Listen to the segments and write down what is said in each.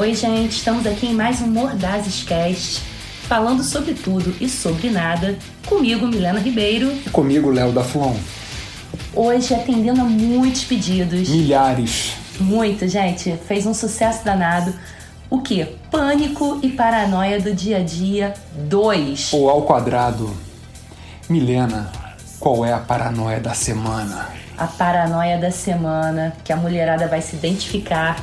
Oi, gente, estamos aqui em mais um Mordazes Cast, falando sobre tudo e sobre nada, comigo, Milena Ribeiro. E comigo, Léo da Flon. Hoje atendendo a muitos pedidos. Milhares. Muito, gente. Fez um sucesso danado. O que? Pânico e paranoia do dia a dia 2. Ou ao quadrado. Milena, qual é a paranoia da semana? A paranoia da semana, que a mulherada vai se identificar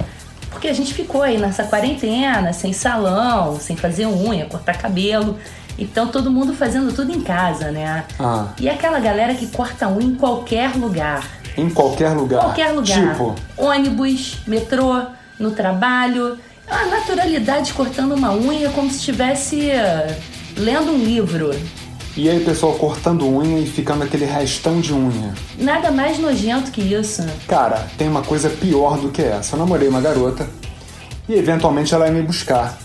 porque a gente ficou aí nessa quarentena, sem salão, sem fazer unha, cortar cabelo. Então todo mundo fazendo tudo em casa, né? Ah. E aquela galera que corta unha em qualquer lugar. Em qualquer lugar? Qualquer lugar. Tipo? Ônibus, metrô, no trabalho. A naturalidade cortando uma unha como se estivesse lendo um livro. E aí, pessoal, cortando unha e ficando aquele restão de unha. Nada mais nojento que isso. Cara, tem uma coisa pior do que essa. Eu namorei uma garota e eventualmente ela ia me buscar.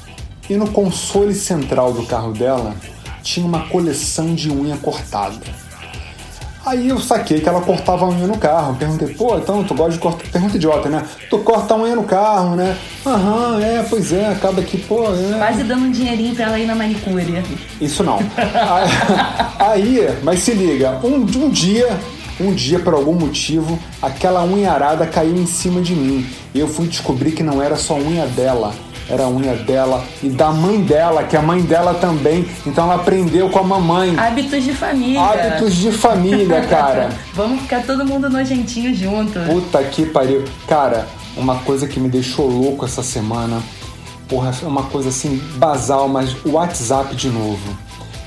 E no console central do carro dela tinha uma coleção de unha cortada. Aí eu saquei que ela cortava a unha no carro. Perguntei, pô, então tu gosta de cortar. Pergunta idiota, né? Tu corta a unha no carro, né? Aham, é, pois é, acaba que, pô. É. Quase dando um dinheirinho pra ela ir na manicure. Isso não. Aí, mas se liga, um, um dia, um dia, por algum motivo, aquela unha arada caiu em cima de mim. E eu fui descobrir que não era só unha dela era a unha dela e da mãe dela, que a mãe dela também. Então ela aprendeu com a mamãe. Hábitos de família. Hábitos de família, cara. Vamos ficar todo mundo nojentinho junto. Puta que pariu. Cara, uma coisa que me deixou louco essa semana. Porra, é uma coisa assim basal, mas o WhatsApp de novo.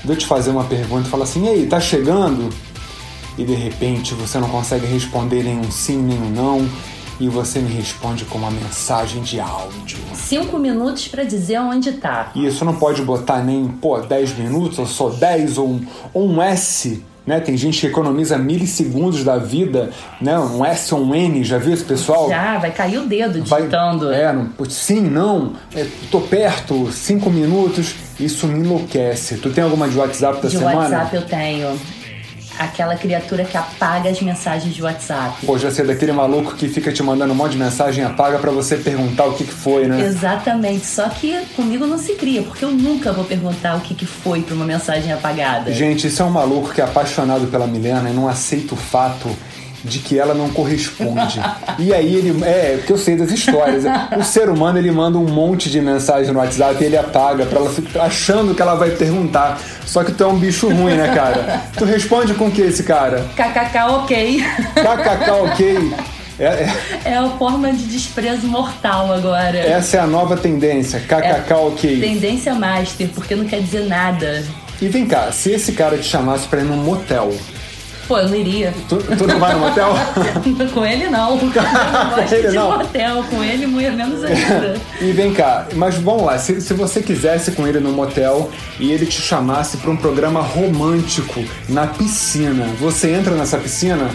Vou te fazer uma pergunta e falar assim: e aí, tá chegando? E de repente você não consegue responder nenhum sim, nenhum não e você me responde com uma mensagem de áudio. Cinco minutos para dizer onde tá. E isso não pode botar nem, pô, 10 minutos, ou só 10, ou um, ou um S. Né? Tem gente que economiza milissegundos da vida, né? Um S ou um N, já viu esse pessoal? Já, vai cair o dedo digitando. Vai, é, não, sim, não, é, tô perto, cinco minutos, isso me enlouquece. Tu tem alguma de WhatsApp da de semana? De WhatsApp eu tenho aquela criatura que apaga as mensagens de WhatsApp. Pô, já sei daquele maluco que fica te mandando um monte de mensagem apaga para você perguntar o que, que foi, né? Exatamente. Só que comigo não se cria, porque eu nunca vou perguntar o que, que foi pra uma mensagem apagada. Gente, isso é um maluco que é apaixonado pela Milena e não aceita o fato de que ela não corresponde. e aí ele. É, que eu sei das histórias. O ser humano ele manda um monte de mensagem no WhatsApp e ele apaga pra ela ficar achando que ela vai perguntar. Só que tu é um bicho ruim, né, cara? Tu responde com o que esse cara? KKK ok. KKK ok. É, é... é a forma de desprezo mortal agora. Essa é a nova tendência, KKK é ok. Tendência master, porque não quer dizer nada. E vem cá, se esse cara te chamasse pra ir num motel, Pô, eu não iria. Tu, tu não vai no motel? com ele não. Eu não gosto ele, de não. motel. Com ele, menos ainda. e vem cá, mas vamos lá. Se, se você quisesse com ele no motel e ele te chamasse para um programa romântico na piscina, você entra nessa piscina?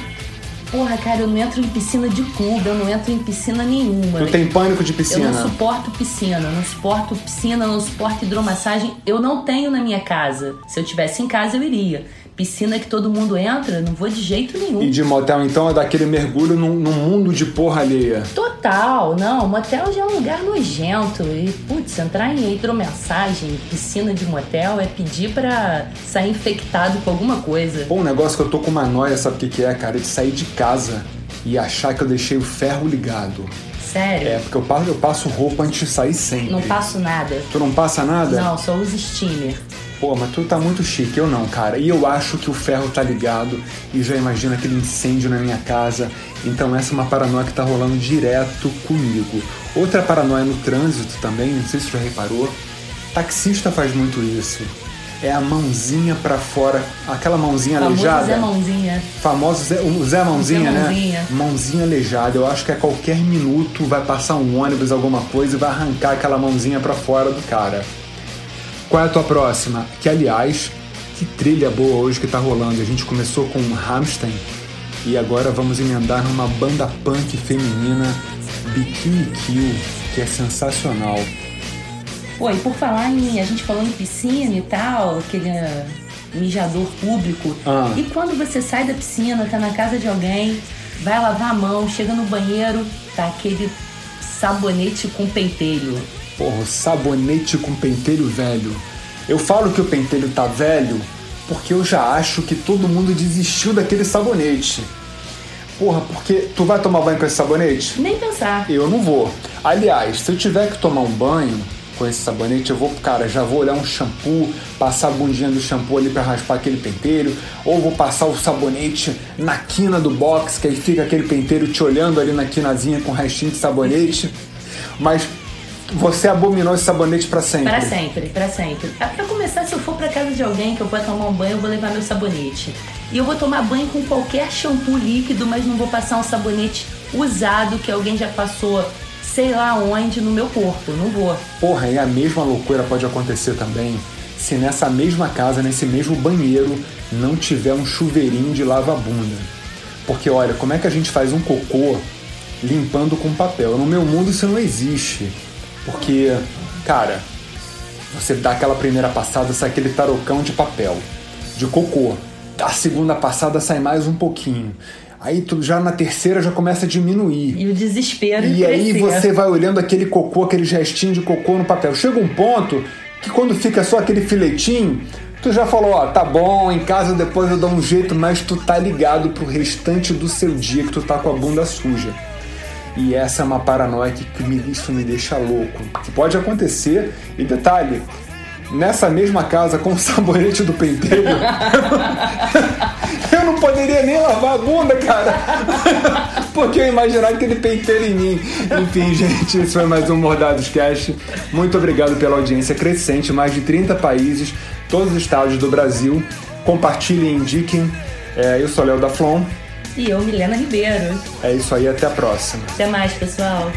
Porra, cara, eu não entro em piscina de clube, eu não entro em piscina nenhuma. Não tem pânico de piscina? Eu não suporto piscina, não suporto piscina, não suporto hidromassagem. Eu não tenho na minha casa. Se eu tivesse em casa, eu iria piscina que todo mundo entra, não vou de jeito nenhum. E de motel, então, é daquele mergulho num, num mundo de porra alheia. Total, não. Motel já é um lugar nojento. E, putz, entrar em hidromensagem, piscina de motel, é pedir para sair infectado com alguma coisa. Pô, um negócio que eu tô com uma noia, sabe o que, que é, cara? De sair de casa e achar que eu deixei o ferro ligado. Sério? É, porque eu passo, eu passo roupa antes de sair sempre. Não passo nada. Tu não passa nada? Não, só uso steamer. Pô, mas tu tá muito chique, eu não, cara. E eu acho que o ferro tá ligado e já imagino aquele incêndio na minha casa. Então essa é uma paranoia que tá rolando direto comigo. Outra paranoia no trânsito também, não sei se você já reparou. Taxista faz muito isso. É a mãozinha para fora, aquela mãozinha Famoso aleijada. Zé Mãozinha. Famoso Zé, o Zé Mãozinha, Zé né? Mãozinha. Mãozinha aleijada. Eu acho que a qualquer minuto vai passar um ônibus, alguma coisa e vai arrancar aquela mãozinha para fora do cara. Qual é a tua próxima? Que, aliás, que trilha boa hoje que tá rolando. A gente começou com Rammstein e agora vamos emendar numa banda punk feminina, Bikini Kill, que é sensacional. E por falar em. A gente falou em piscina e tal, aquele mijador público. Ah. E quando você sai da piscina, tá na casa de alguém, vai lavar a mão, chega no banheiro, tá aquele sabonete com pentelho. Porra, sabonete com pentelho velho. Eu falo que o pentelho tá velho porque eu já acho que todo mundo desistiu daquele sabonete. Porra, porque tu vai tomar banho com esse sabonete? Nem pensar. Eu não vou. Aliás, se eu tiver que tomar um banho com esse sabonete, eu vou, cara, já vou olhar um shampoo, passar a bundinha do shampoo ali para raspar aquele penteiro, ou vou passar o sabonete na quina do box, que aí fica aquele penteiro te olhando ali na quinazinha com restinho de sabonete. Mas você abominou esse sabonete para sempre? Para sempre, para sempre. Ah, pra começar, se eu for pra casa de alguém que eu vou tomar um banho, eu vou levar meu sabonete. E eu vou tomar banho com qualquer shampoo líquido, mas não vou passar um sabonete usado que alguém já passou sei lá onde no meu corpo. Não vou. Porra, e a mesma loucura pode acontecer também se nessa mesma casa, nesse mesmo banheiro, não tiver um chuveirinho de lava-bunda. Porque olha, como é que a gente faz um cocô limpando com papel? No meu mundo isso não existe. Porque, cara, você dá aquela primeira passada, sai aquele tarocão de papel, de cocô. A segunda passada sai mais um pouquinho. Aí tu já na terceira já começa a diminuir. E o desespero. E aí você vai olhando aquele cocô, aquele gestinho de cocô no papel. Chega um ponto que quando fica só aquele filetinho, tu já falou, ó, tá bom, em casa depois eu dou um jeito, mas tu tá ligado pro restante do seu dia que tu tá com a bunda suja. E essa é uma paranoia que, que me, isso me deixa louco. Que pode acontecer, e detalhe, nessa mesma casa com o sabonete do penteiro, poderia nem lavar a bunda, cara. Porque eu imaginava aquele penteiro em mim. Enfim, gente, esse foi mais um Mordados Cast. Muito obrigado pela audiência crescente, mais de 30 países, todos os estados do Brasil. Compartilhem, indiquem. É, eu sou Léo da Flon. E eu, Milena Ribeiro. É isso aí, até a próxima. Até mais, pessoal.